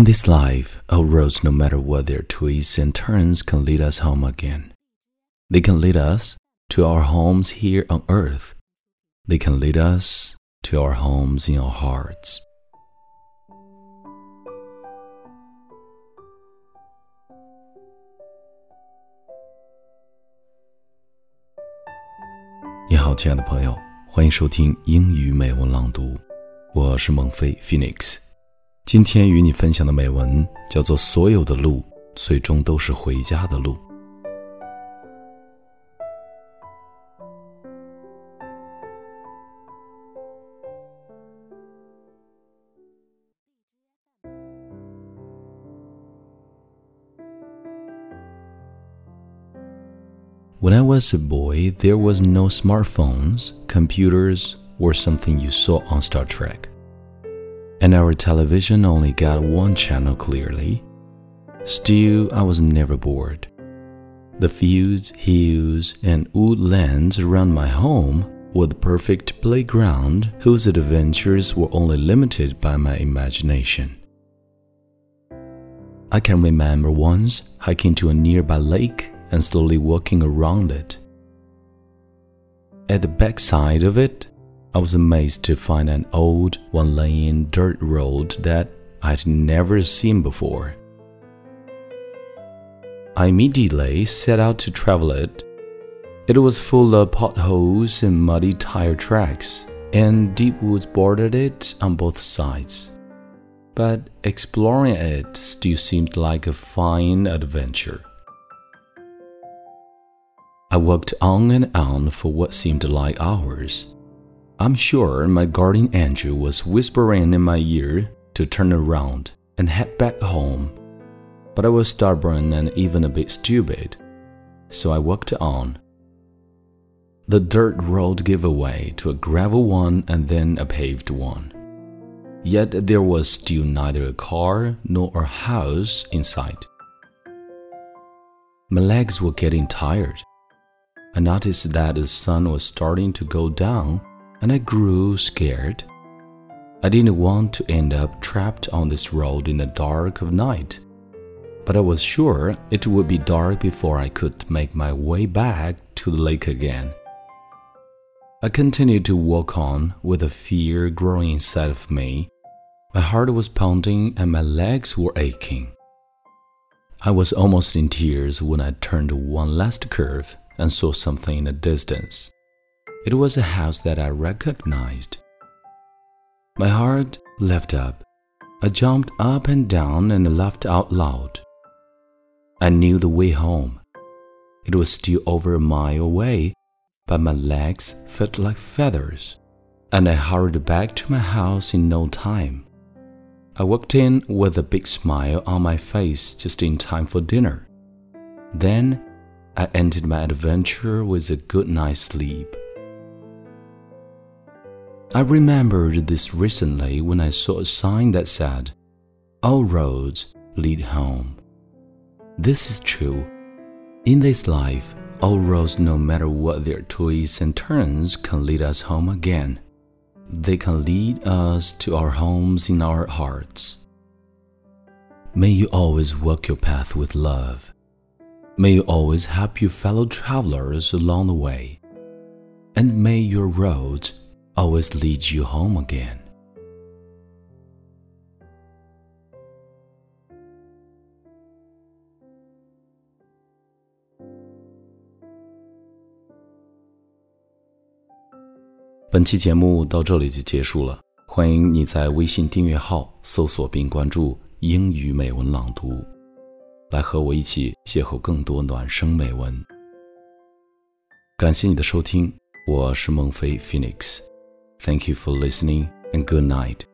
In this life, our roads, no matter what their twists and turns, can lead us home again. They can lead us to our homes here on earth. They can lead us to our homes in our hearts. 你好，亲爱的朋友，欢迎收听英语美文朗读，我是孟非 Phoenix。 今天与你分享的美文叫做《所有的路最终都是回家的路》。When I was a boy, there was no smartphones, computers, or something you saw on Star Trek and our television only got one channel clearly. Still, I was never bored. The fields, hills, and woodlands around my home were the perfect playground whose adventures were only limited by my imagination. I can remember once hiking to a nearby lake and slowly walking around it. At the backside of it I was amazed to find an old, one lane dirt road that I'd never seen before. I immediately set out to travel it. It was full of potholes and muddy tire tracks, and deep woods bordered it on both sides. But exploring it still seemed like a fine adventure. I walked on and on for what seemed like hours. I'm sure my guardian angel was whispering in my ear to turn around and head back home. But I was stubborn and even a bit stupid, so I walked on. The dirt road gave way to a gravel one and then a paved one. Yet there was still neither a car nor a house in sight. My legs were getting tired. I noticed that the sun was starting to go down and I grew scared. I didn't want to end up trapped on this road in the dark of night, but I was sure it would be dark before I could make my way back to the lake again. I continued to walk on with a fear growing inside of me. My heart was pounding and my legs were aching. I was almost in tears when I turned one last curve and saw something in the distance. It was a house that I recognized. My heart leapt up. I jumped up and down and laughed out loud. I knew the way home. It was still over a mile away, but my legs felt like feathers, and I hurried back to my house in no time. I walked in with a big smile on my face just in time for dinner. Then I ended my adventure with a good night's sleep. I remembered this recently when I saw a sign that said, All roads lead home. This is true. In this life, all roads, no matter what their twists and turns, can lead us home again. They can lead us to our homes in our hearts. May you always walk your path with love. May you always help your fellow travelers along the way. And may your roads always leads you home again. 本期节目到这里就结束了，欢迎你在微信订阅号搜索并关注“英语美文朗读”，来和我一起邂逅更多暖声美文。感谢你的收听，我是孟非 Phoenix。 Thank you for listening and good night.